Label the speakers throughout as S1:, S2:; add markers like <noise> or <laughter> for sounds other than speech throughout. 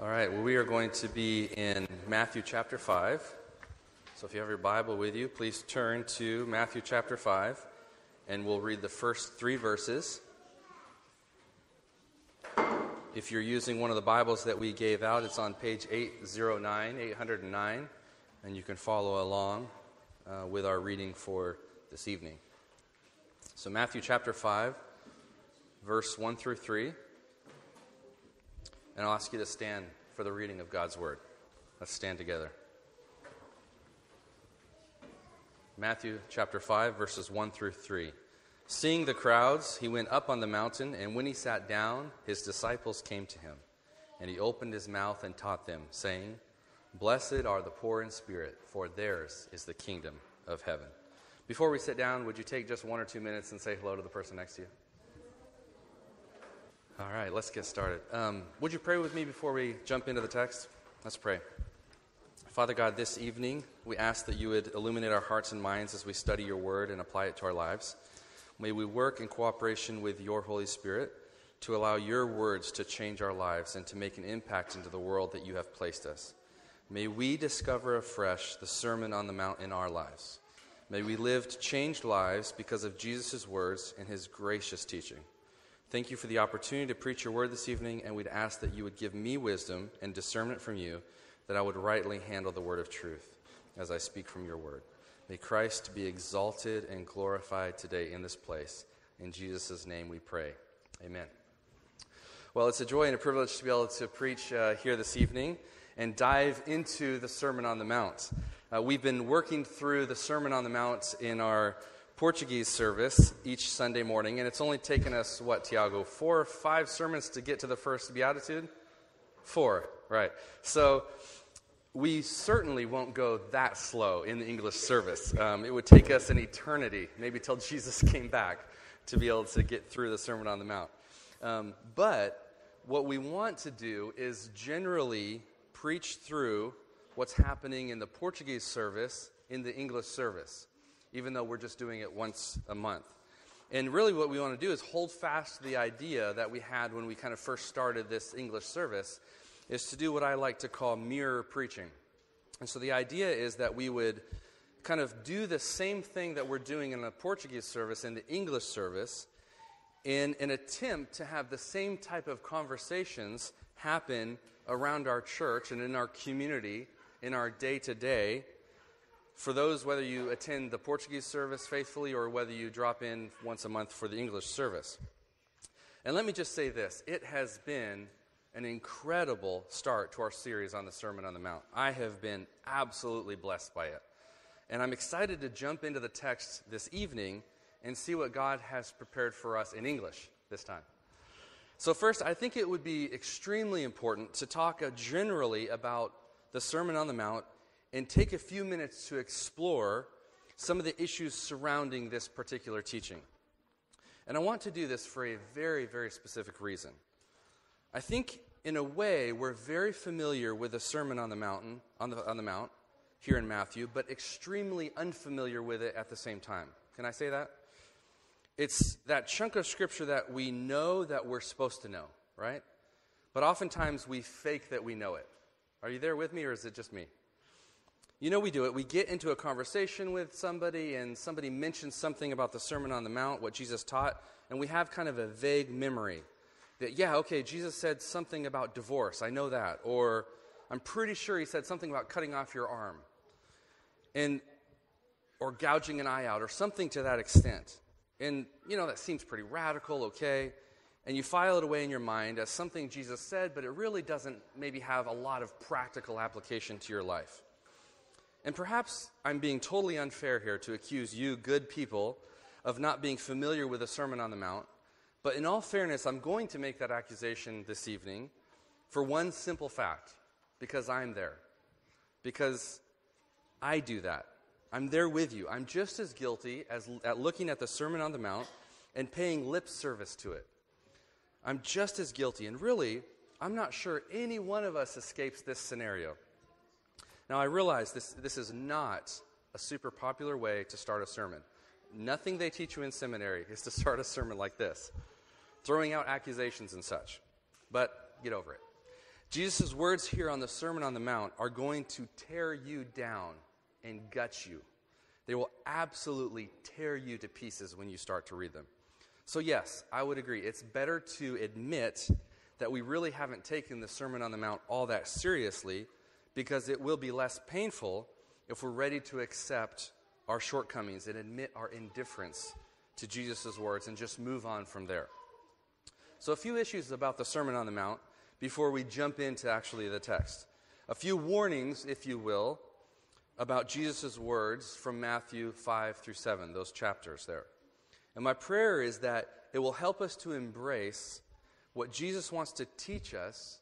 S1: All right, well, we are going to be in Matthew chapter 5. So if you have your Bible with you, please turn to Matthew chapter 5, and we'll read the first three verses. If you're using one of the Bibles that we gave out, it's on page 809, 809, and you can follow along uh, with our reading for this evening. So, Matthew chapter 5, verse 1 through 3. And I'll ask you to stand for the reading of God's word. Let's stand together. Matthew chapter 5, verses 1 through 3. Seeing the crowds, he went up on the mountain, and when he sat down, his disciples came to him. And he opened his mouth and taught them, saying, Blessed are the poor in spirit, for theirs is the kingdom of heaven. Before we sit down, would you take just one or two minutes and say hello to the person next to you? All right, let's get started. Um, would you pray with me before we jump into the text? Let's pray. Father God, this evening we ask that you would illuminate our hearts and minds as we study your word and apply it to our lives. May we work in cooperation with your Holy Spirit to allow your words to change our lives and to make an impact into the world that you have placed us. May we discover afresh the Sermon on the Mount in our lives. May we live changed lives because of Jesus' words and his gracious teaching. Thank you for the opportunity to preach your word this evening, and we'd ask that you would give me wisdom and discernment from you, that I would rightly handle the word of truth as I speak from your word. May Christ be exalted and glorified today in this place. In Jesus' name we pray. Amen. Well, it's a joy and a privilege to be able to preach uh, here this evening and dive into the Sermon on the Mount. Uh, we've been working through the Sermon on the Mount in our Portuguese service each Sunday morning, and it's only taken us, what, Tiago, four or five sermons to get to the first beatitude? Four, right. So we certainly won't go that slow in the English service. Um, it would take us an eternity, maybe till <laughs> Jesus came back, to be able to get through the Sermon on the Mount. Um, but what we want to do is generally preach through what's happening in the Portuguese service in the English service even though we're just doing it once a month. And really, what we want to do is hold fast to the idea that we had when we kind of first started this English service, is to do what I like to call mirror preaching. And so the idea is that we would kind of do the same thing that we're doing in the Portuguese service and the English service in an attempt to have the same type of conversations happen around our church and in our community, in our day to day, for those, whether you attend the Portuguese service faithfully or whether you drop in once a month for the English service. And let me just say this it has been an incredible start to our series on the Sermon on the Mount. I have been absolutely blessed by it. And I'm excited to jump into the text this evening and see what God has prepared for us in English this time. So, first, I think it would be extremely important to talk uh, generally about the Sermon on the Mount and take a few minutes to explore some of the issues surrounding this particular teaching. And I want to do this for a very, very specific reason. I think, in a way, we're very familiar with the Sermon on the Mountain, on the, on the Mount, here in Matthew, but extremely unfamiliar with it at the same time. Can I say that? It's that chunk of scripture that we know that we're supposed to know, right? But oftentimes we fake that we know it. Are you there with me, or is it just me? You know, we do it. We get into a conversation with somebody, and somebody mentions something about the Sermon on the Mount, what Jesus taught, and we have kind of a vague memory that, yeah, okay, Jesus said something about divorce. I know that. Or I'm pretty sure he said something about cutting off your arm. And, or gouging an eye out, or something to that extent. And, you know, that seems pretty radical, okay? And you file it away in your mind as something Jesus said, but it really doesn't maybe have a lot of practical application to your life. And perhaps I'm being totally unfair here to accuse you, good people, of not being familiar with the Sermon on the Mount. But in all fairness, I'm going to make that accusation this evening for one simple fact because I'm there. Because I do that. I'm there with you. I'm just as guilty as at looking at the Sermon on the Mount and paying lip service to it. I'm just as guilty. And really, I'm not sure any one of us escapes this scenario. Now, I realize this, this is not a super popular way to start a sermon. Nothing they teach you in seminary is to <laughs> start a sermon like this, throwing out accusations and such. But get over it. Jesus' words here on the Sermon on the Mount are going to tear you down and gut you. They will absolutely tear you to pieces when you start to read them. So, yes, I would agree. It's better to admit that we really haven't taken the Sermon on the Mount all that seriously because it will be less painful if we're ready to accept our shortcomings and admit our indifference to Jesus' words and just move on from there. So, a few issues about the Sermon on the Mount before we jump into actually the text. A few warnings, if you will, about Jesus' words from Matthew 5 through 7, those chapters there. And my prayer is that it will help us to embrace what Jesus wants to teach us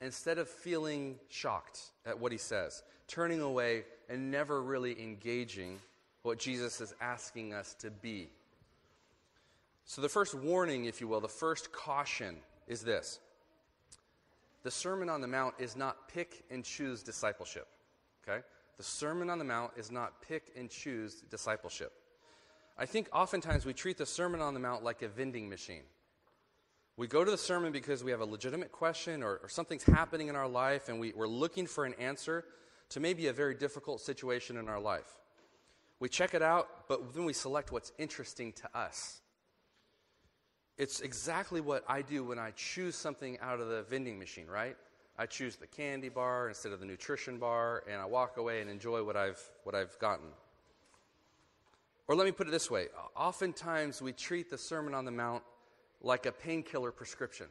S1: instead of feeling shocked at what he says, turning away and never really engaging what Jesus is asking us to be. So, the first warning, if you will, the first caution is this the Sermon on the Mount is not pick and choose discipleship. Okay? The Sermon on the Mount is not pick and choose discipleship. I think oftentimes we treat the Sermon on the Mount like a vending machine. We go to the sermon because we have a legitimate question or, or something's happening in our life and we, we're looking for an answer to maybe a very difficult situation in our life. We check it out, but then we select what's interesting to us it's exactly what I do when I choose something out of the vending machine, right? I choose the candy bar instead of the nutrition bar, and I walk away and enjoy what I've, what I've gotten. Or let me put it this way oftentimes we treat the Sermon on the Mount like a painkiller prescription.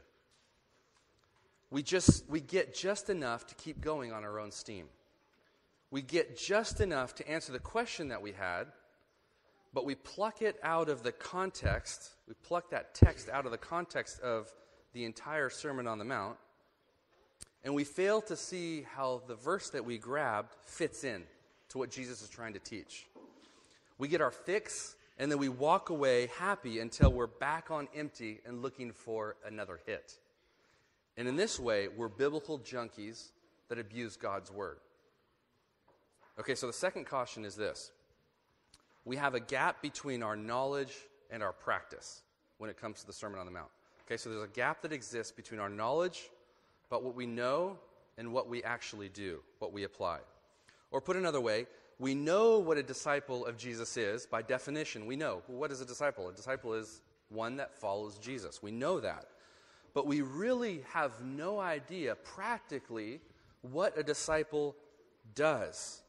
S1: We, just, we get just enough to keep going on our own steam. We get just enough to answer the question that we had, but we pluck it out of the context, we pluck that text out of the context of the entire Sermon on the Mount, and we fail to see how the verse that we grabbed fits in to what Jesus is trying to teach. We get our fix, and then we walk away happy until we're back on empty and looking for another hit. And in this way, we're biblical junkies that abuse God's word. Okay, so the second caution is this we have a gap between our knowledge and our practice when it comes to the Sermon on the Mount. Okay, so there's a gap that exists between our knowledge about what we know and what we actually do, what we apply. Or put another way, we know what a disciple of Jesus is by definition. We know. what is a disciple? A disciple is one that follows Jesus. We know that. But we really have no idea practically what a disciple does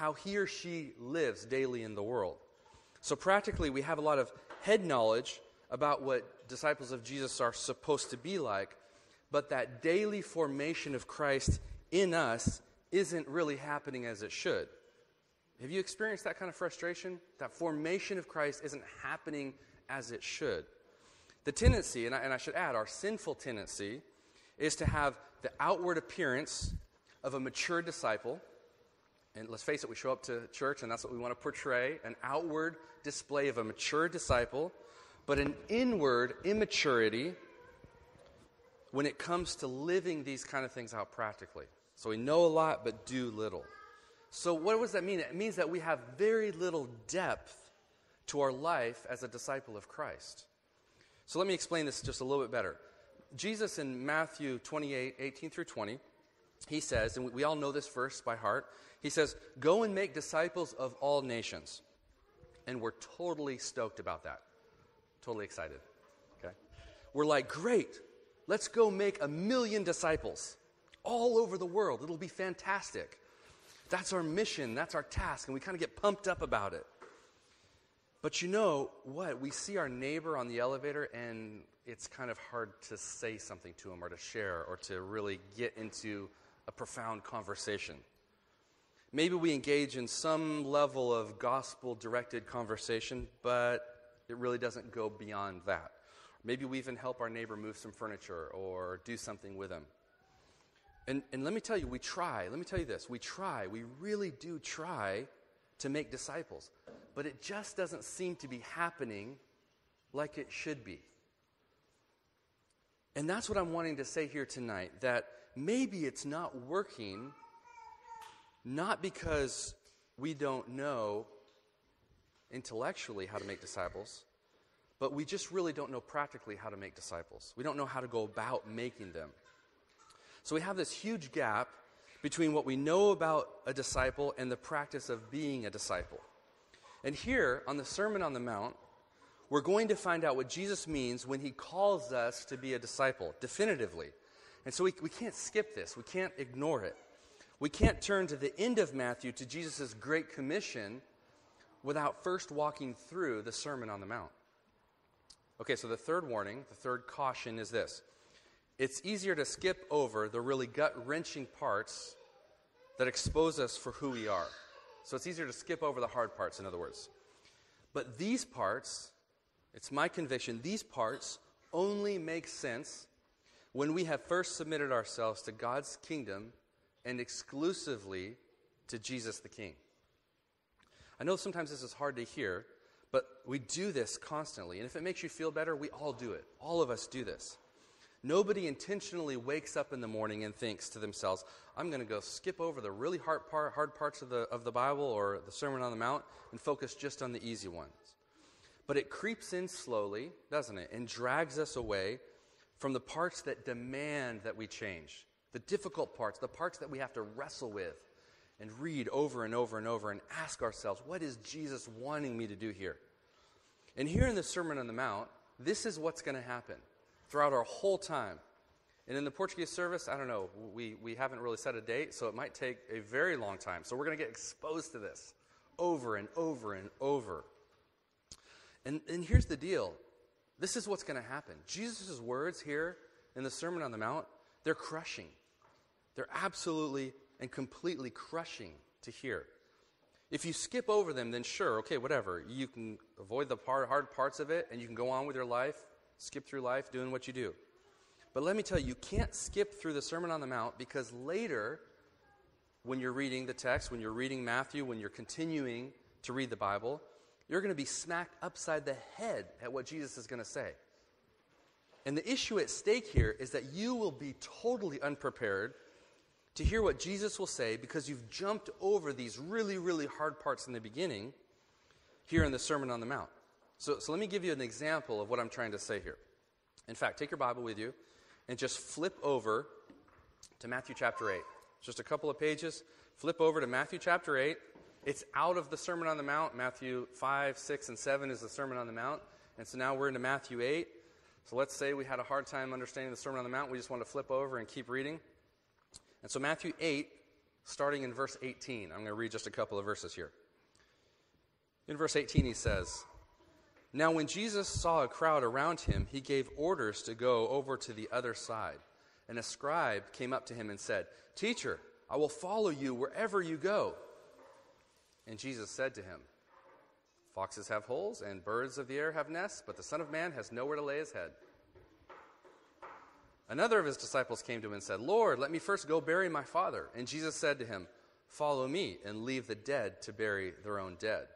S1: how he or she lives daily in the world. So, practically, we have a lot of head knowledge about what disciples of Jesus are supposed to be like, but that daily formation of Christ in us isn't really happening as it should. Have you experienced that kind of frustration? That formation of Christ isn't happening as it should. The tendency, and I, and I should add, our sinful tendency, is to have the outward appearance of a mature disciple and let's face it, we show up to church and that's what we want to portray an outward display of a mature disciple, but an inward immaturity when it comes to living these kind of things out practically. So we know a lot, but do little. So, what does that mean? It means that we have very little depth to our life as a disciple of Christ. So, let me explain this just a little bit better. Jesus in Matthew 28 18 through 20, he says, and we all know this verse by heart, he says, Go and make disciples of all nations. And we're totally stoked about that. Totally excited. Okay? We're like, Great, let's go make a million disciples all over the world. It'll be fantastic. That's our mission, that's our task, and we kind of get pumped up about it. But you know what? We see our neighbor on the elevator, and it's kind of hard to say something to him or to share or to really get into a profound conversation. Maybe we engage in some level of gospel directed conversation, but it really doesn't go beyond that. Maybe we even help our neighbor move some furniture or do something with them. And, and let me tell you, we try. Let me tell you this we try. We really do try to make disciples. But it just doesn't seem to be happening like it should be. And that's what I'm wanting to say here tonight that maybe it's not working not because we don't know intellectually how to make disciples, but we just really don't know practically how to make disciples. We don't know how to go about making them. So we have this huge gap between what we know about a disciple and the practice of being a disciple. And here on the Sermon on the Mount, we're going to find out what Jesus means when he calls us to be a disciple, definitively. And so we, we can't skip this, we can't ignore it. We can't turn to the end of Matthew to Jesus' Great Commission without first walking through the Sermon on the Mount. Okay, so the third warning, the third caution is this it's easier to skip over the really gut wrenching parts that expose us for who we are. So it's easier to skip over the hard parts, in other words. But these parts, it's my conviction, these parts only make sense when we have first submitted ourselves to God's kingdom and exclusively to Jesus the King. I know sometimes this is hard to hear, but we do this constantly. And if it makes you feel better, we all do it. All of us do this. Nobody intentionally wakes up in the morning and thinks to themselves, I'm going to go skip over the really hard, part, hard parts of the, of the Bible or the Sermon on the Mount and focus just on the easy ones. But it creeps in slowly, doesn't it, and drags us away from the parts that demand that we change, the difficult parts, the parts that we have to wrestle with and read over and over and over and ask ourselves, what is Jesus wanting me to do here? And here in the Sermon on the Mount, this is what's going to happen throughout our whole time. And in the Portuguese service, I don't know, we, we haven't really set a date, so it might take a very long time. So we're going to get exposed to this over and over and over. And, and here's the deal this is what's going to happen. Jesus' words here in the Sermon on the Mount, they're crushing. They're absolutely and completely crushing to hear. If you skip over them, then sure, okay, whatever. You can avoid the hard, hard parts of it and you can go on with your life, skip through life doing what you do. But let me tell you, you can't skip through the Sermon on the Mount because later, when you're reading the text, when you're reading Matthew, when you're continuing to read the Bible, you're going to be smacked upside the head at what Jesus is going to say. And the issue at stake here is that you will be totally unprepared to hear what Jesus will say because you've jumped over these really, really hard parts in the beginning here in the Sermon on the Mount. So, so let me give you an example of what I'm trying to say here. In fact, take your Bible with you and just flip over to Matthew chapter 8. Just a couple of pages. Flip over to Matthew chapter 8. It's out of the Sermon on the Mount. Matthew 5, 6, and 7 is the Sermon on the Mount. And so now we're into Matthew 8. So let's say we had a hard time understanding the Sermon on the Mount. We just want to flip over and keep reading. And so, Matthew 8, starting in verse 18, I'm going to read just a couple of verses here. In verse 18, he says, Now, when Jesus saw a crowd around him, he gave orders to go over to the other side. And a scribe came up to him and said, Teacher, I will follow you wherever you go. And Jesus said to him, Foxes have holes, and birds of the air have nests, but the Son of Man has nowhere to lay his head. Another of his disciples came to him and said, Lord, let me first go bury my father. And Jesus said to him, Follow me and leave the dead to bury their own dead.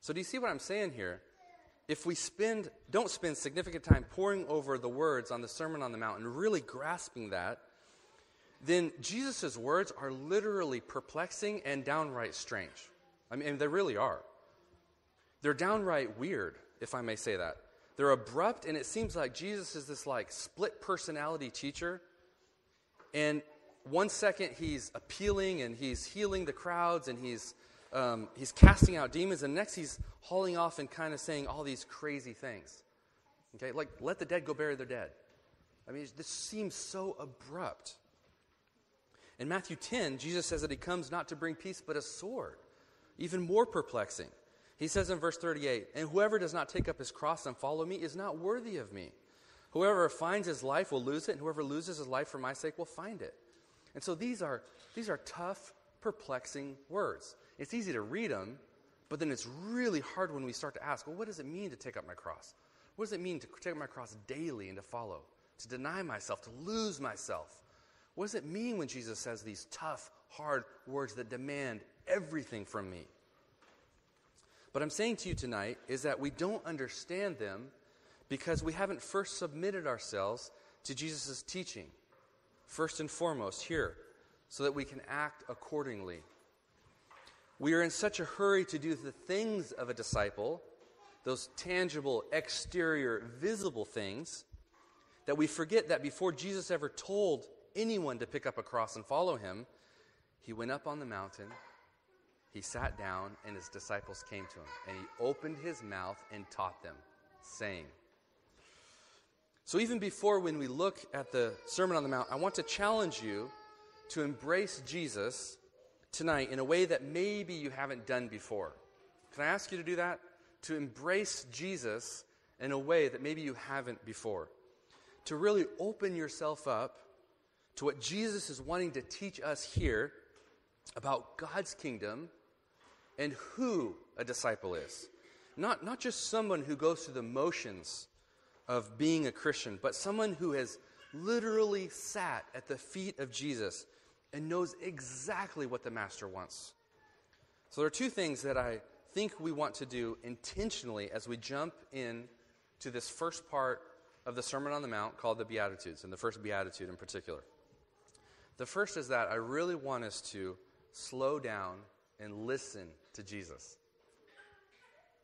S1: So, do you see what I'm saying here? If we spend, don't spend significant time poring over the words on the Sermon on the Mount and really grasping that, then Jesus' words are literally perplexing and downright strange. I mean, they really are. They're downright weird, if I may say that. They're abrupt, and it seems like Jesus is this like split personality teacher. And one second he's appealing and he's healing the crowds and he's um, he's casting out demons, and next he's hauling off and kind of saying all these crazy things. Okay, like let the dead go bury their dead. I mean, this seems so abrupt. In Matthew 10, Jesus says that he comes not to bring peace but a sword. Even more perplexing. He says in verse 38 And whoever does not take up his cross and follow me is not worthy of me. Whoever finds his life will lose it, and whoever loses his life for my sake will find it. And so these are, these are tough, perplexing words. It's easy to read them, but then it's really hard when we start to ask, well, what does it mean to take up my cross? What does it mean to take up my cross daily and to follow? To deny myself, to lose myself? What does it mean when Jesus says these tough, hard words that demand everything from me? What I'm saying to you tonight is that we don't understand them because we haven't first submitted ourselves to Jesus' teaching, first and foremost, here, so that we can act accordingly. We are in such a hurry to do the things of a disciple, those tangible, exterior, visible things, that we forget that before Jesus ever told anyone to pick up a cross and follow him, he went up on the mountain, he sat down, and his disciples came to him. And he opened his mouth and taught them, saying, So even before when we look at the Sermon on the Mount, I want to challenge you to embrace Jesus tonight in a way that maybe you haven't done before. Can I ask you to do that? To embrace Jesus in a way that maybe you haven't before. To really open yourself up to what Jesus is wanting to teach us here about God's kingdom and who a disciple is. Not, not just someone who goes through the motions of being a Christian, but someone who has literally sat at the feet of Jesus and knows exactly what the Master wants. So there are two things that I think we want to do intentionally as we jump in to this first part of the Sermon on the Mount called the Beatitudes, and the first Beatitude in particular. The first is that I really want us to slow down and listen to Jesus.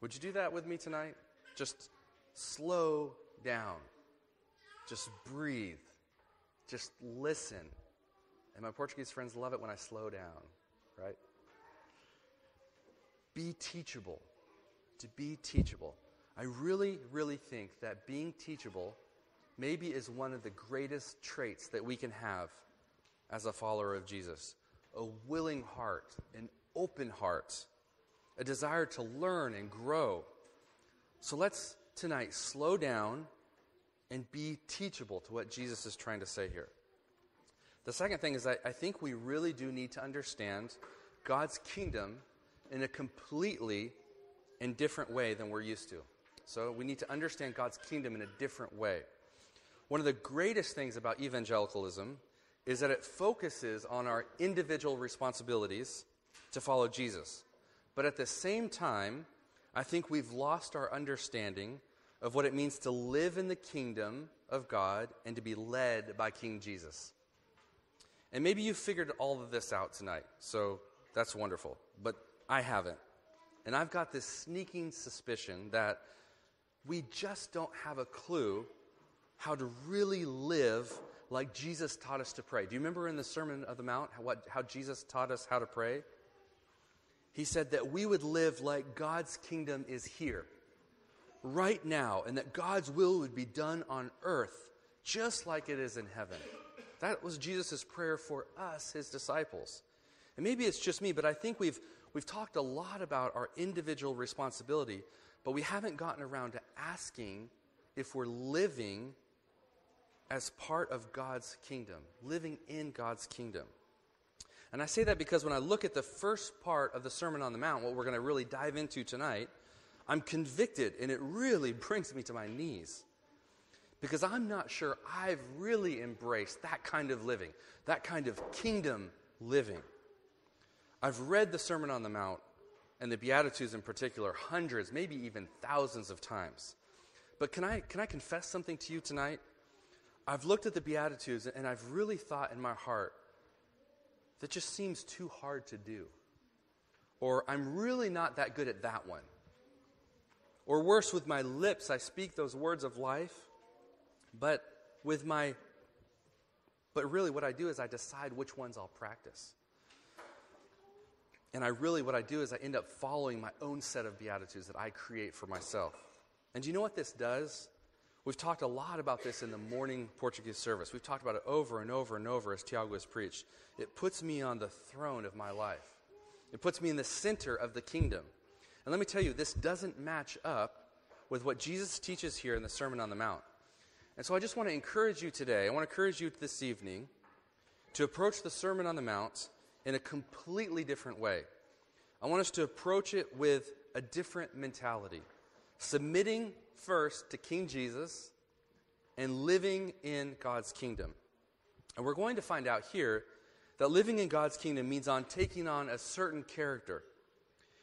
S1: Would you do that with me tonight? Just slow down. Just breathe. Just listen. And my Portuguese friends love it when I slow down, right? Be teachable. To be teachable. I really, really think that being teachable maybe is one of the greatest traits that we can have as a follower of Jesus a willing heart, an open heart, a desire to learn and grow. So let's tonight slow down and be teachable to what Jesus is trying to say here. The second thing is that I think we really do need to understand God's kingdom in a completely and different way than we're used to. So we need to understand God's kingdom in a different way. One of the greatest things about evangelicalism is that it focuses on our individual responsibilities to follow Jesus. But at the same time, I think we've lost our understanding of what it means to live in the kingdom of God and to be led by King Jesus. And maybe you figured all of this out tonight, so that's wonderful. But I haven't. And I've got this sneaking suspicion that we just don't have a clue how to really live like Jesus taught us to pray. Do you remember in the Sermon of the Mount how, what, how Jesus taught us how to pray? He said that we would live like God's kingdom is here, right now, and that God's will would be done on earth just like it is in heaven. That was Jesus' prayer for us, his disciples. And maybe it's just me, but I think we've, we've talked a lot about our individual responsibility, but we haven't gotten around to asking if we're living as part of God's kingdom, living in God's kingdom. And I say that because when I look at the first part of the Sermon on the Mount, what we're going to really dive into tonight, I'm convicted and it really <laughs> brings me to my knees. Because I'm not sure I've really embraced that kind of living, that kind of kingdom living. I've read the Sermon on the Mount and the Beatitudes in particular hundreds, maybe even thousands of times. But can I, can I confess something to you tonight? I've looked at the Beatitudes and I've really thought in my heart, that just seems too hard to do. Or I'm really not that good at that one. Or worse, with my lips, I speak those words of life, but with my, but really what I do is I decide which ones I'll practice. And I really, what I do is I end up following my own set of Beatitudes that I create for myself. And do you know what this does? We've talked a lot about this in the morning Portuguese service. We've talked about it over and over and over as Tiago has preached. It puts me on the throne of my life, it puts me in the center of the kingdom. And let me tell you, this doesn't match up with what Jesus teaches here in the Sermon on the Mount. And so I just want to encourage you today, I want to encourage you this evening to approach the Sermon on the Mount in a completely different way. I want us to approach it with a different mentality submitting first to King Jesus and living in God's kingdom. And we're going to find out here that living in God's kingdom means on taking on a certain character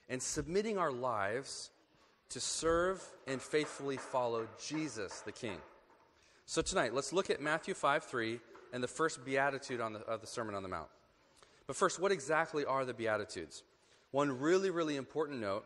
S1: and submitting our lives to serve and faithfully follow Jesus the King. So tonight, let's look at Matthew 5 3 and the first beatitude on the, of the Sermon on the Mount. But first, what exactly are the beatitudes? One really, really important note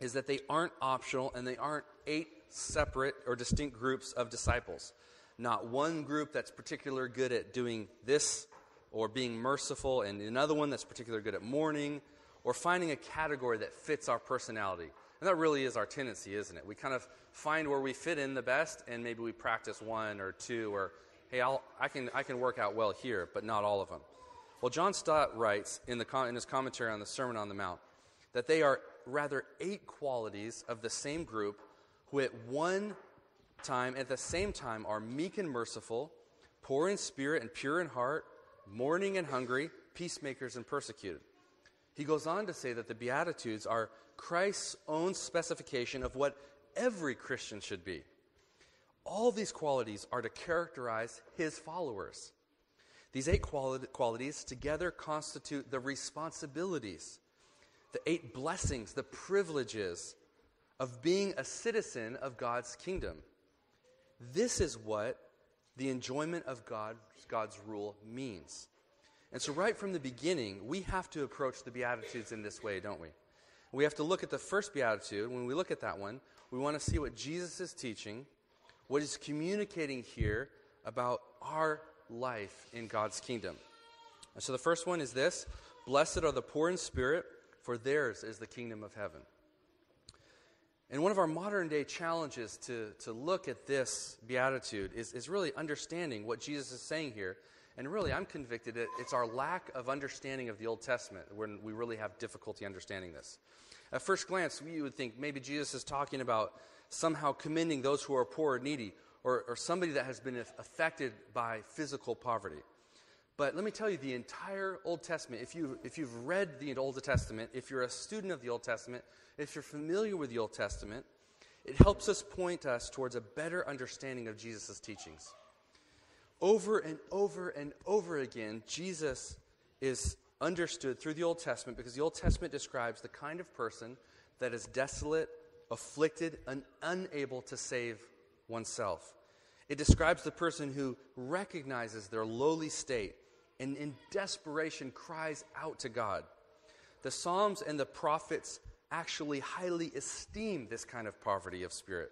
S1: is that they aren't optional and they aren't eight separate or distinct groups of disciples. not one group that's particularly good at doing this or being merciful, and another one that's particularly good at mourning, or finding a category that fits our personality. And that really is our tendency, isn't it? We kind of find where we fit in the best, and maybe we practice one or two, or hey, I'll, I, can, I can work out well here, but not all of them. Well, John Stott writes in, the, in his commentary on the Sermon on the Mount that they are rather eight qualities of the same group who at one time, at the same time, are meek and merciful, poor in spirit and pure in heart, mourning and hungry, peacemakers and persecuted. He goes on to say that the Beatitudes are Christ's own specification of what every Christian should be. All these qualities are to characterize his followers. These eight quali- qualities together constitute the responsibilities, the eight blessings, the privileges of being a citizen of God's kingdom. This is what the enjoyment of God, God's rule means. And so, right from the beginning, we have to approach the Beatitudes in this way, don't we? We have to look at the first Beatitude. When we look at that one, we want to see what Jesus is teaching, what he's communicating here about our life in God's kingdom. And so, the first one is this Blessed are the poor in spirit, for theirs is the kingdom of heaven. And one of our modern day challenges to, to look at this beatitude is, is really understanding what Jesus is saying here. And really, I'm convicted that it's our lack of understanding of the Old Testament when we really have difficulty understanding this. At first glance, you would think maybe Jesus is talking about somehow commending those who are poor or needy, or, or somebody that has been affected by physical poverty. But let me tell you, the entire Old Testament, if, you, if you've read the Old Testament, if you're a student of the Old Testament, if you're familiar with the Old Testament, it helps us point us towards a better understanding of Jesus' teachings. Over and over and over again, Jesus is understood through the Old Testament because the Old Testament describes the kind of person that is desolate, afflicted, and unable to save oneself. It describes the person who recognizes their lowly state and in desperation cries out to God. The Psalms and the prophets actually highly esteem this kind of poverty of spirit.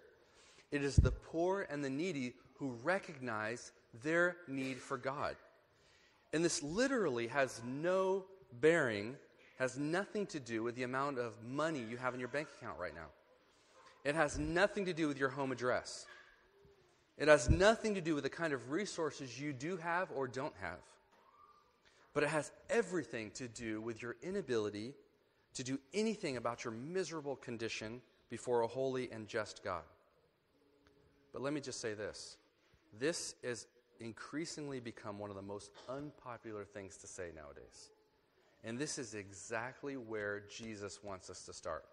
S1: It is the poor and the needy who recognize their need for God. And this literally has no bearing, has nothing to do with the amount of money you have in your bank account right now. It has nothing to do with your home address. It has nothing to do with the kind of resources you do have or don't have. But it has everything to do with your inability to do anything about your miserable condition before a holy and just God. But let me just say this this has increasingly become one of the most unpopular things to say nowadays. And this is exactly where Jesus wants us to start.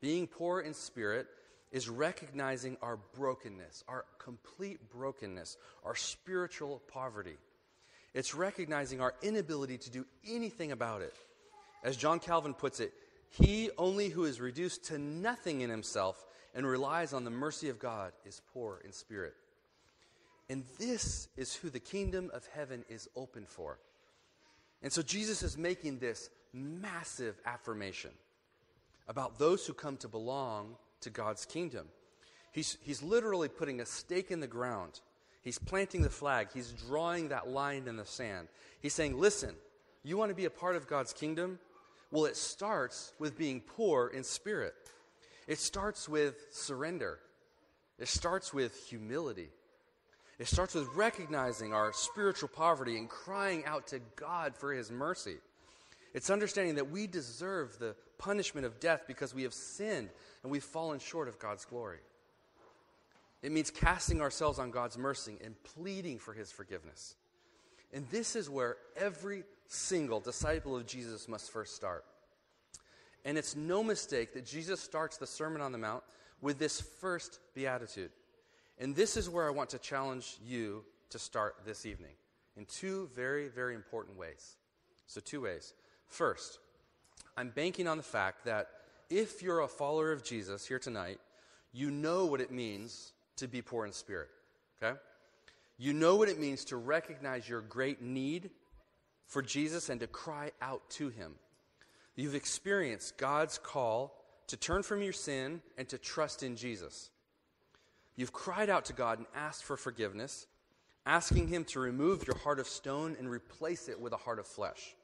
S1: Being poor in spirit is recognizing our brokenness, our complete brokenness, our spiritual poverty. It's recognizing our inability to do anything about it. As John Calvin puts it, he only who is reduced to nothing in himself and relies on the mercy of God is poor in spirit. And this is who the kingdom of heaven is open for. And so Jesus is making this massive affirmation about those who come to belong to God's kingdom. He's, he's literally putting a stake in the ground. He's planting the flag. He's drawing that line in the sand. He's saying, listen, you want to be a part of God's kingdom? Well, it starts with being poor in spirit. It starts with surrender. It starts with humility. It starts with recognizing our spiritual poverty and crying out to God for His mercy. It's understanding that we deserve the punishment of death because we have sinned and we've fallen short of God's glory. It means casting ourselves on God's mercy and pleading for His forgiveness. And this is where every single disciple of Jesus must first start. And it's no mistake that Jesus starts the Sermon on the Mount with this first beatitude. And this is where I want to challenge you to start this evening in two very, very important ways. So, two ways. First, I'm banking on the fact that if you're a follower of Jesus here tonight, you know what it means to be poor in spirit. Okay? You know what it means to recognize your great need for Jesus and to cry out to him. You've experienced God's call to turn from your sin and to trust in Jesus. You've cried out to God and asked for forgiveness, asking Him to remove your heart of stone and replace it with a heart of flesh.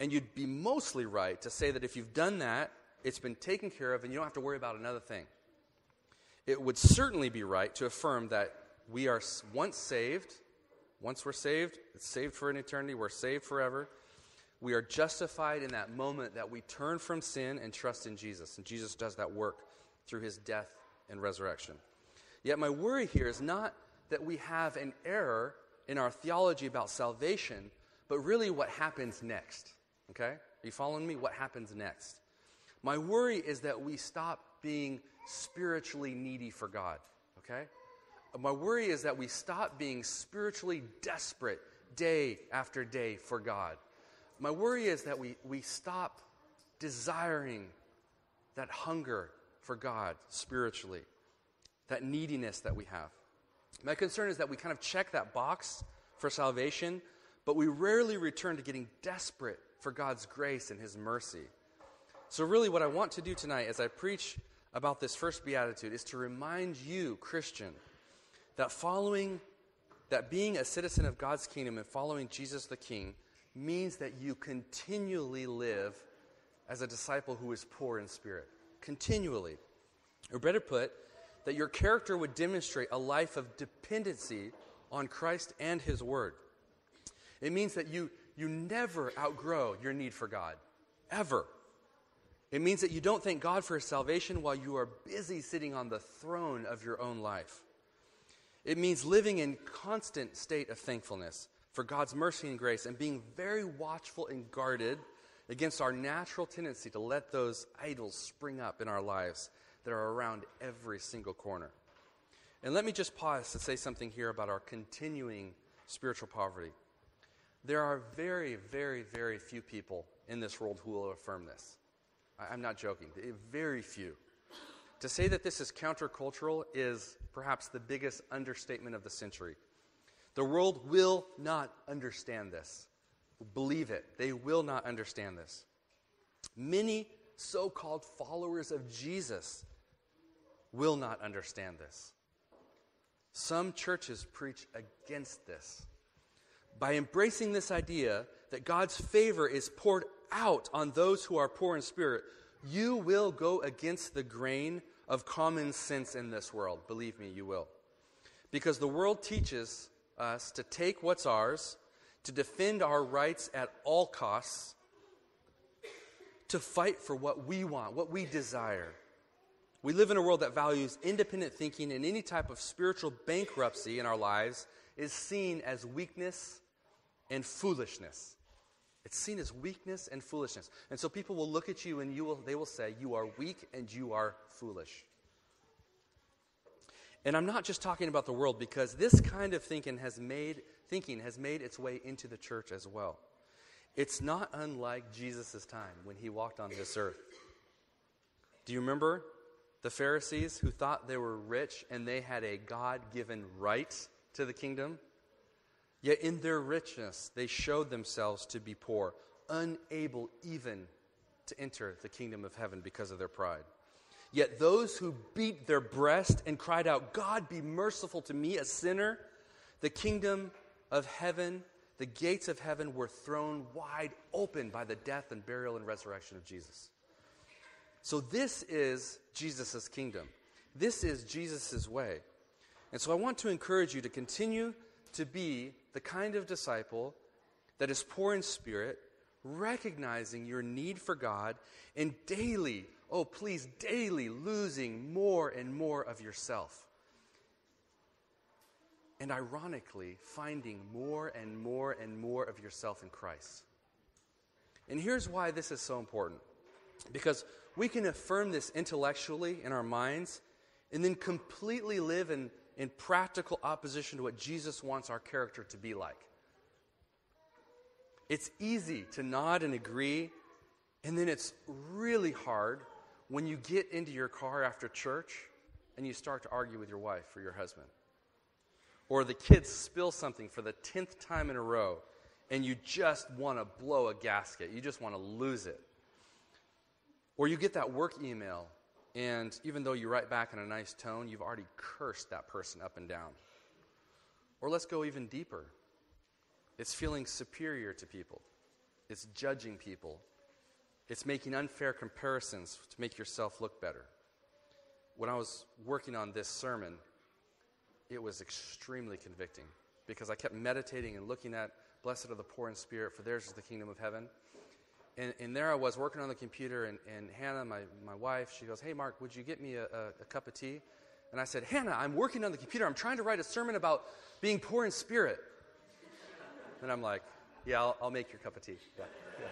S1: And you'd be mostly right to say that if you've done that, it's been taken care of and you don't have to worry about another thing. It would certainly be right to affirm that we are once saved. Once we're saved, it's saved for an eternity, we're saved forever. We are justified in that moment that we turn from sin and trust in Jesus. And Jesus does that work through his death and resurrection. Yet, my worry here is not that we have an error in our theology about salvation, but really what happens next. Okay? Are you following me? What happens next? My worry is that we stop being spiritually needy for God. Okay? My worry is that we stop being spiritually desperate day after day for God. My worry is that we, we stop desiring that hunger for God spiritually, that neediness that we have. My concern is that we kind of check that box for salvation, but we rarely return to getting desperate for God's grace and His mercy. So, really, what I want to do tonight as I preach about this first beatitude is to remind you, Christian, that following, that being a citizen of God's kingdom and following Jesus the King means that you continually live as a disciple who is poor in spirit. Continually. Or better put, that your character would demonstrate a life of dependency on Christ and His Word. It means that you, you never outgrow your need for God, ever. It means that you don't thank God for His salvation while you are busy sitting on the throne of your own life. It means living in constant state of thankfulness for God's mercy and grace and being very watchful and guarded against our natural tendency to let those idols spring up in our lives that are around every single corner. And let me just pause to say something here about our continuing spiritual poverty. There are very, very, very few people in this world who will affirm this. I'm not joking. Very few. To say that this is countercultural is perhaps the biggest understatement of the century. The world will not understand this. Believe it, they will not understand this. Many so called followers of Jesus will not understand this. Some churches preach against this. By embracing this idea that God's favor is poured out on those who are poor in spirit, you will go against the grain of common sense in this world. Believe me, you will. Because the world teaches us to take what's ours, to defend our rights at all costs, to fight for what we want, what we desire. We live in a world that values independent thinking, and any type of spiritual bankruptcy in our lives is seen as weakness and foolishness. It's seen as weakness and foolishness. And so people will look at you and you will, they will say, You are weak and you are foolish. And I'm not just talking about the world because this kind of thinking has made thinking has made its way into the church as well. It's not unlike Jesus' time when he walked on this earth. Do you remember the Pharisees who thought they were rich and they had a God given right to the kingdom? Yet in their richness, they showed themselves to be poor, unable even to enter the kingdom of heaven because of their pride. Yet those who beat their breast and cried out, God, be merciful to me, a sinner, the kingdom of heaven, the gates of heaven were thrown wide open by the death and burial and resurrection of Jesus. So, this is Jesus' kingdom. This is Jesus' way. And so, I want to encourage you to continue to be the kind of disciple that is poor in spirit, recognizing your need for God, and daily oh, please, daily losing more and more of yourself. And ironically, finding more and more and more of yourself in Christ. And here's why this is so important because we can affirm this intellectually in our minds and then completely live in, in practical opposition to what Jesus wants our character to be like. It's easy to nod and agree, and then it's really hard when you get into your car after church and you start to argue with your wife or your husband, or the kids spill something for the 10th time in a row and you just want to blow a gasket, you just want to lose it. Or you get that work email And even though you write back in a nice tone, you've already cursed that person up and down. Or let's go even deeper it's feeling superior to people, it's judging people, it's making unfair comparisons to make yourself look better. When I was working on this sermon, it was extremely convicting because I kept meditating and looking at Blessed are the poor in spirit, for theirs is the kingdom of heaven. And, and there I was working on the computer, and, and Hannah, my, my wife, she goes, Hey, Mark, would you get me a, a, a cup of tea? And I said, Hannah, I'm working on the computer. I'm trying to write a sermon about being poor in spirit. And I'm like, Yeah, I'll, I'll make your cup of tea. Yeah, yeah.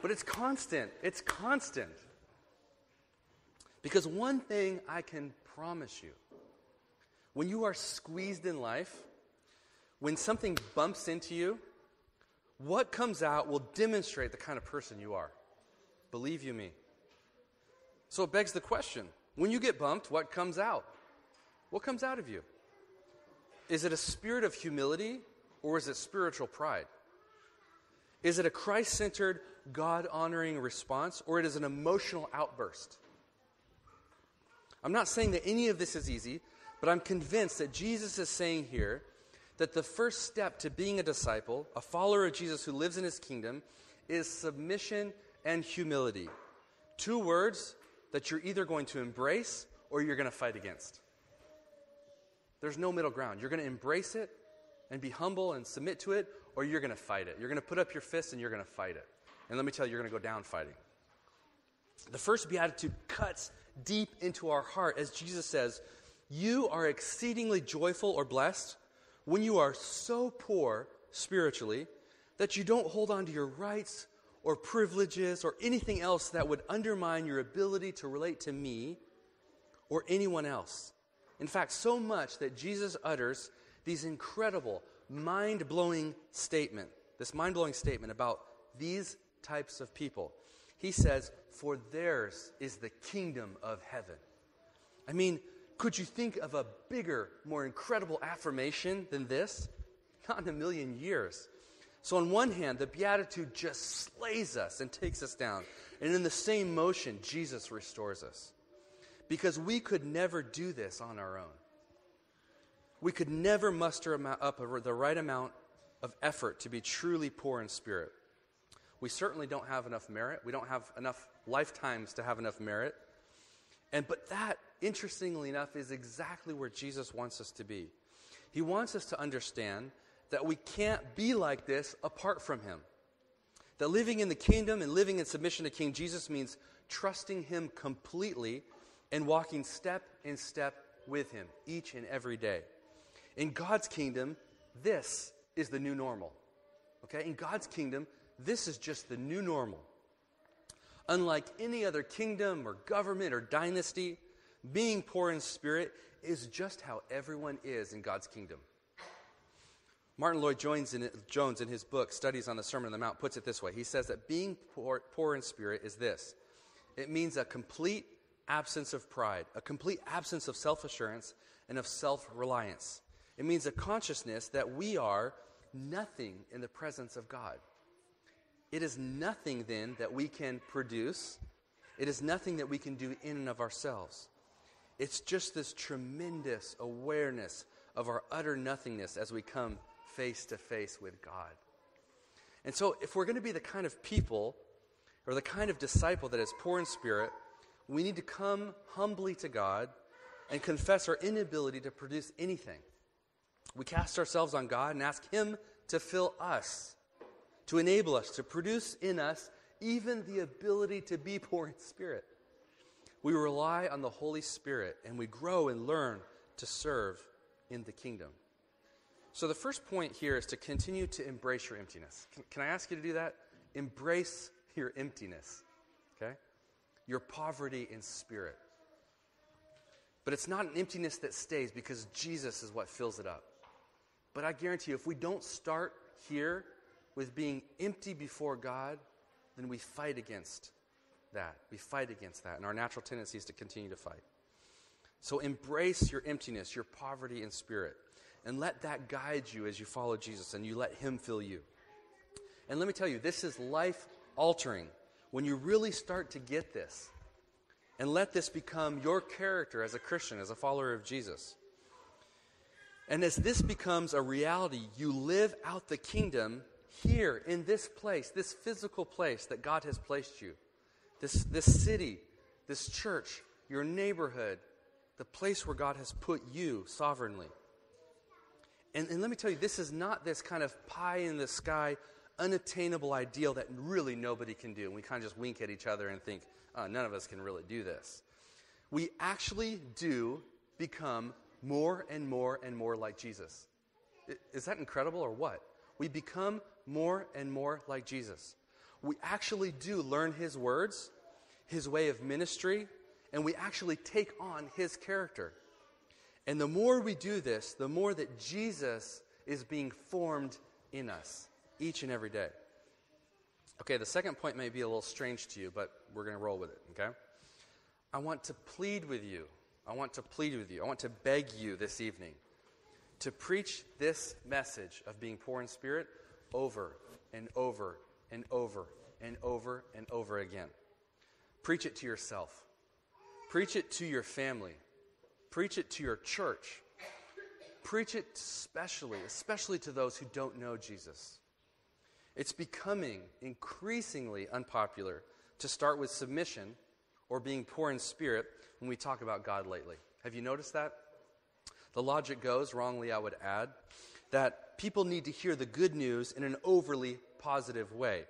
S1: But it's constant. It's constant. Because one thing I can promise you when you are squeezed in life, when something bumps into you, what comes out will demonstrate the kind of person you are. Believe you me. So it begs the question when you get bumped, what comes out? What comes out of you? Is it a spirit of humility or is it spiritual pride? Is it a Christ centered, God honoring response or it is an emotional outburst? I'm not saying that any of this is easy, but I'm convinced that Jesus is saying here that the first step to being a disciple, a follower of Jesus who lives in his kingdom, is submission and humility. Two words that you're either going to embrace or you're going to fight against. There's no middle ground. You're going to embrace it and be humble and submit to it, or you're going to fight it. You're going to put up your fists and you're going to fight it. And let me tell you, you're going to go down fighting. The first beatitude cuts deep into our heart as Jesus says, You are exceedingly joyful or blessed when you are so poor spiritually that you don't hold on to your rights or privileges or anything else that would undermine your ability to relate to me or anyone else. In fact, so much that Jesus utters these incredible, mind blowing statement, this mind blowing statement about these types of people. He says, For theirs is the kingdom of heaven. I mean, could you think of a bigger, more incredible affirmation than this? Not in a million years. So, on one hand, the Beatitude just slays us and takes us down. And in the same motion, Jesus restores us. Because we could never do this on our own. We could never muster up the right amount of effort to be truly poor in spirit. We certainly don't have enough merit. We don't have enough lifetimes to have enough merit. And but that interestingly enough, is exactly where Jesus wants us to be. He wants us to understand that we can't be like this apart from Him. That living in the kingdom and living in submission to King Jesus means trusting Him completely and walking step in step with Him each and every day. In God's kingdom, this is the new normal. Okay? In God's kingdom, this is just the new normal. Unlike any other kingdom or government or dynasty, being poor in spirit is just how everyone is in God's kingdom. Martyn in, Jones, in his book, Studies on the Sermon on the Mount, puts it this way. He says that being poor, poor in spirit is this it means a complete absence of pride, a complete absence of self assurance, and of self reliance. It means a consciousness that we are nothing in the presence of God. It is nothing then that we can produce, it is nothing that we can do in and of ourselves. It's just this tremendous awareness of our utter nothingness as we come face to face with God. And so, if we're going to be the kind of people or the kind of disciple that is poor in spirit, we need to come humbly to God and confess our inability to produce anything. We cast ourselves on God and ask Him to fill us, to enable us, to produce in us even the ability to be poor in spirit. We rely on the Holy Spirit and we grow and learn to serve in the kingdom. So, the first point here is to continue to embrace your emptiness. Can, can I ask you to do that? Embrace your emptiness, okay? Your poverty in spirit. But it's not an emptiness that stays because Jesus is what fills it up. But I guarantee you, if we don't start here with being empty before God, then we fight against that. We fight against that, and our natural tendency is to continue to fight. So embrace your emptiness, your poverty in spirit, and let that guide you as you follow Jesus and you let Him fill you. And let me tell you, this is life altering when you really start to get this. And let this become your character as a Christian, as a follower of Jesus. And as this becomes a reality, you live out the kingdom here in this place, this physical place that God has placed you, this, this city, this church, your neighborhood, the place where God has put you sovereignly. And, and let me tell you, this is not this kind of pie in the sky, unattainable ideal that really nobody can do. And we kind of just wink at each other and think, oh, none of us can really do this. We actually do become more and more and more like Jesus. Is that incredible or what? We become more and more like Jesus. We actually do learn his words, his way of ministry, and we actually take on his character. And the more we do this, the more that Jesus is being formed in us each and every day. Okay, the second point may be a little strange to you, but we're going to roll with it, okay? I want to plead with you. I want to plead with you. I want to beg you this evening to preach this message of being poor in spirit over and over and over and over and over again. Preach it to yourself. Preach it to your family. Preach it to your church. Preach it especially, especially to those who don't know Jesus. It's becoming increasingly unpopular to start with submission or being poor in spirit when we talk about God lately. Have you noticed that? The logic goes, wrongly I would add, that people need to hear the good news in an overly positive way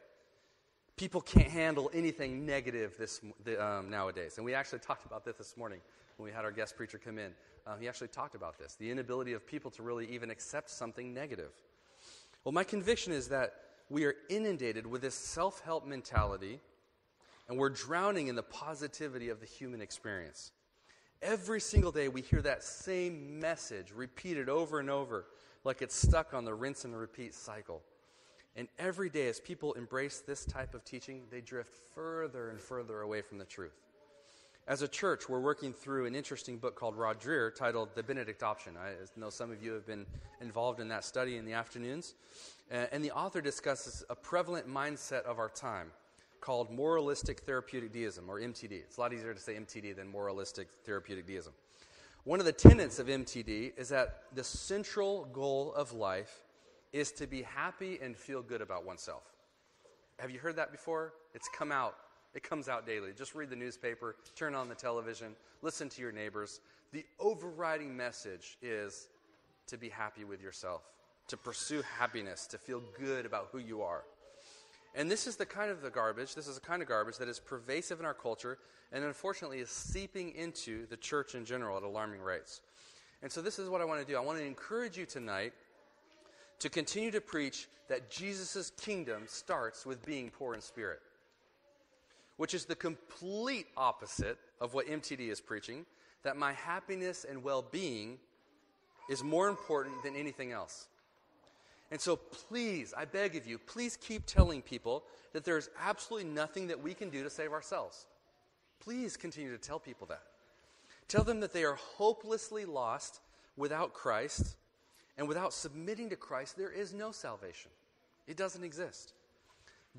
S1: people can't handle anything negative this, um, nowadays. And we actually talked about this this morning when we had our guest preacher come in. Uh, he actually talked about this the inability of people to really even accept something negative. Well, my conviction is that we are inundated with this self help mentality, and we're drowning in the positivity of the human experience. Every single day, we hear that same message repeated over and over, like it's stuck on the rinse and repeat cycle. And every day, as people embrace this type of teaching, they drift further and further away from the truth. As a church, we're working through an interesting book called Rod Dreher titled The Benedict Option. I know some of you have been involved in that study in the afternoons. Uh, and the author discusses a prevalent mindset of our time called moralistic therapeutic deism, or MTD. It's a lot easier to say MTD than moralistic therapeutic deism. One of the tenets of MTD is that the central goal of life is to be happy and feel good about oneself. Have you heard that before? It's come out. It comes out daily. Just read the newspaper, turn on the television, listen to your neighbors. The overriding message is to be happy with yourself, to pursue happiness, to feel good about who you are. And this is the kind of the garbage, this is the kind of garbage that is pervasive in our culture and unfortunately is seeping into the church in general at alarming rates. And so this is what I want to do. I want to encourage you tonight to continue to preach that Jesus' kingdom starts with being poor in spirit, which is the complete opposite of what MTD is preaching, that my happiness and well being is more important than anything else. And so, please, I beg of you, please keep telling people that there's absolutely nothing that we can do to save ourselves. Please continue to tell people that. Tell them that they are hopelessly lost without Christ and without submitting to Christ, there is no salvation. It doesn't exist.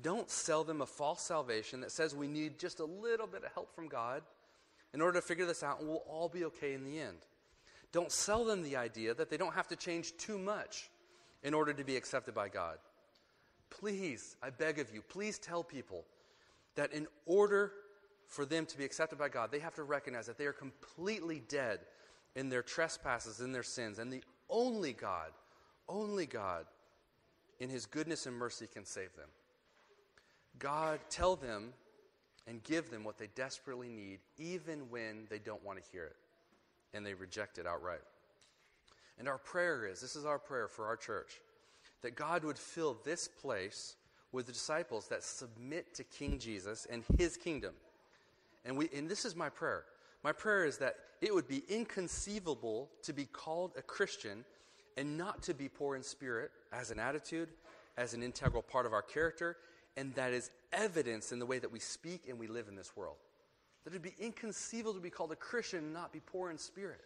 S1: Don't sell them a false salvation that says we need just a little bit of help from God in order to figure this out and we'll all be okay in the end. Don't sell them the idea that they don't have to change too much in order to be accepted by God. Please, I beg of you, please tell people that in order for them to be accepted by God, they have to recognize that they are completely dead in their trespasses, in their sins, and the only God, only God, in His goodness and mercy, can save them. God, tell them and give them what they desperately need, even when they don't want to hear it and they reject it outright. And our prayer is this is our prayer for our church that God would fill this place with the disciples that submit to King Jesus and his kingdom. And, we, and this is my prayer my prayer is that it would be inconceivable to be called a Christian and not to be poor in spirit as an attitude, as an integral part of our character, and that is evidence in the way that we speak and we live in this world. That it would be inconceivable to be called a Christian and not be poor in spirit.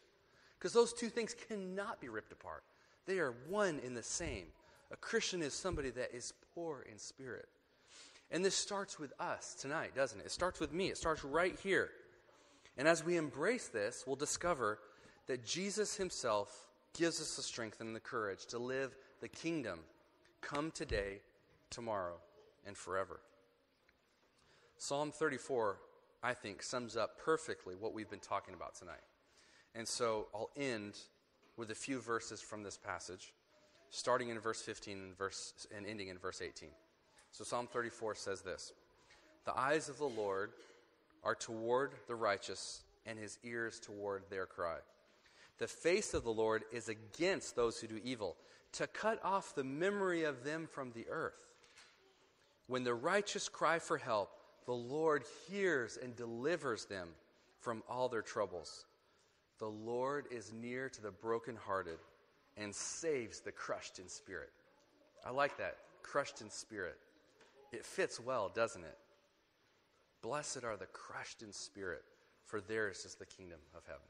S1: Because those two things cannot be ripped apart, they are one in the same. A Christian is somebody that is poor in spirit. And this starts with us tonight, doesn't it? It starts with me. It starts right here. And as we embrace this, we'll discover that Jesus himself gives us the strength and the courage to live the kingdom come today, tomorrow, and forever. Psalm 34, I think, sums up perfectly what we've been talking about tonight. And so I'll end with a few verses from this passage, starting in verse 15 and, verse, and ending in verse 18. So Psalm 34 says this The eyes of the Lord are toward the righteous, and his ears toward their cry. The face of the Lord is against those who do evil, to cut off the memory of them from the earth. When the righteous cry for help, the Lord hears and delivers them from all their troubles. The Lord is near to the brokenhearted and saves the crushed in spirit. I like that, crushed in spirit. It fits well, doesn't it? Blessed are the crushed in spirit, for theirs is the kingdom of heaven.